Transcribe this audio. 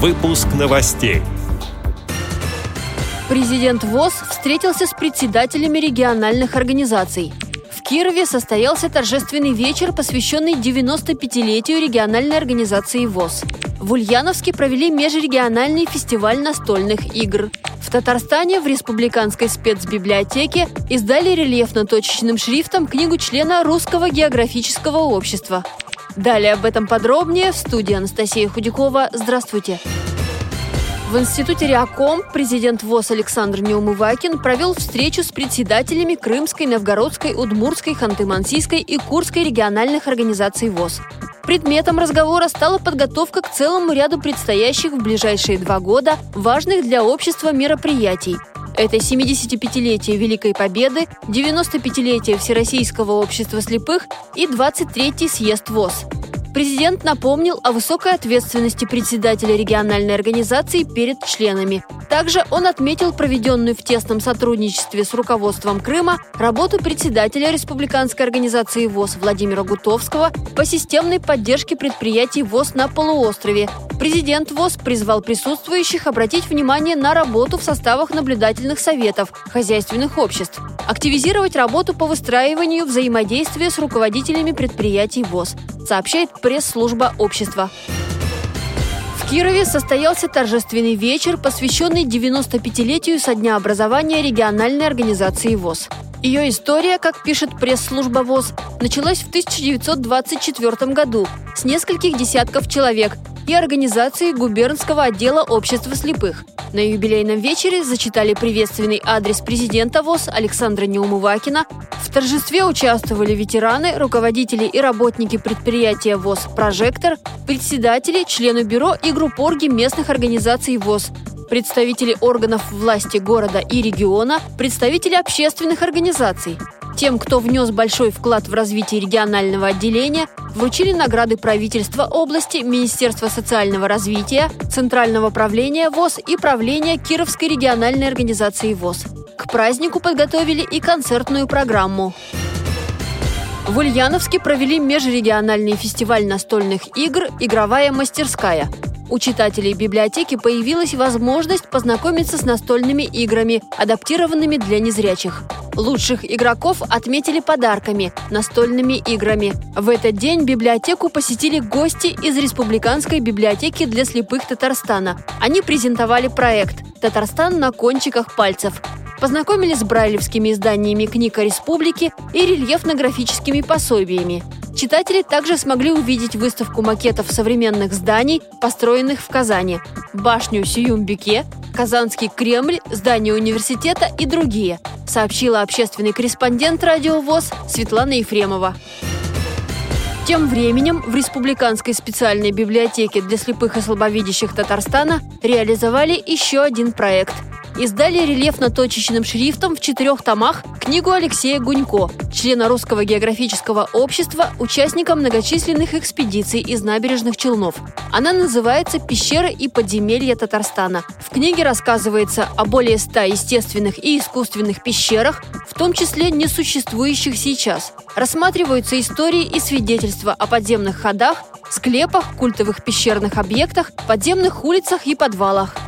Выпуск новостей. Президент ВОЗ встретился с председателями региональных организаций. В Кирове состоялся торжественный вечер, посвященный 95-летию региональной организации ВОЗ. В Ульяновске провели межрегиональный фестиваль настольных игр. В Татарстане в Республиканской спецбиблиотеке издали рельефно-точечным шрифтом книгу члена Русского географического общества. Далее об этом подробнее в студии Анастасия Худякова. Здравствуйте! В Институте Реаком президент ВОЗ Александр Неумывакин провел встречу с председателями Крымской, Новгородской, Удмурской, Ханты-Мансийской и Курской региональных организаций ВОЗ. Предметом разговора стала подготовка к целому ряду предстоящих в ближайшие два года важных для общества мероприятий, это 75-летие Великой Победы, 95-летие Всероссийского общества слепых и 23-й съезд ВОЗ. Президент напомнил о высокой ответственности председателя региональной организации перед членами. Также он отметил проведенную в тесном сотрудничестве с руководством Крыма работу председателя республиканской организации ВОЗ Владимира Гутовского по системной поддержке предприятий ВОЗ на полуострове. Президент ВОЗ призвал присутствующих обратить внимание на работу в составах наблюдательных советов хозяйственных обществ, активизировать работу по выстраиванию взаимодействия с руководителями предприятий ВОЗ, сообщает пресс-служба общества. В Кирове состоялся торжественный вечер, посвященный 95-летию со дня образования региональной организации ВОЗ. Ее история, как пишет пресс-служба ВОЗ, началась в 1924 году с нескольких десятков человек и организации губернского отдела общества слепых. На юбилейном вечере зачитали приветственный адрес президента ВОЗ Александра Неумывакина. В торжестве участвовали ветераны, руководители и работники предприятия ВОЗ «Прожектор», председатели, члены бюро и группорги местных организаций ВОЗ, представители органов власти города и региона, представители общественных организаций. Тем, кто внес большой вклад в развитие регионального отделения, вручили награды правительства области, Министерства социального развития, Центрального правления ВОЗ и правления Кировской региональной организации ВОЗ. К празднику подготовили и концертную программу. В Ульяновске провели межрегиональный фестиваль настольных игр «Игровая мастерская». У читателей библиотеки появилась возможность познакомиться с настольными играми, адаптированными для незрячих. Лучших игроков отметили подарками – настольными играми. В этот день библиотеку посетили гости из Республиканской библиотеки для слепых Татарстана. Они презентовали проект «Татарстан на кончиках пальцев», познакомились с брайлевскими изданиями книг о республике и рельефно-графическими пособиями. Читатели также смогли увидеть выставку макетов современных зданий, построенных в Казани, башню Сиюмбике, Казанский Кремль, здание университета и другие, сообщила общественный корреспондент «Радио ВОЗ» Светлана Ефремова. Тем временем в Республиканской специальной библиотеке для слепых и слабовидящих Татарстана реализовали еще один проект – издали рельефно-точечным шрифтом в четырех томах книгу Алексея Гунько, члена Русского географического общества, участника многочисленных экспедиций из набережных Челнов. Она называется «Пещеры и подземелья Татарстана». В книге рассказывается о более ста естественных и искусственных пещерах, в том числе несуществующих сейчас. Рассматриваются истории и свидетельства о подземных ходах, склепах, культовых пещерных объектах, подземных улицах и подвалах –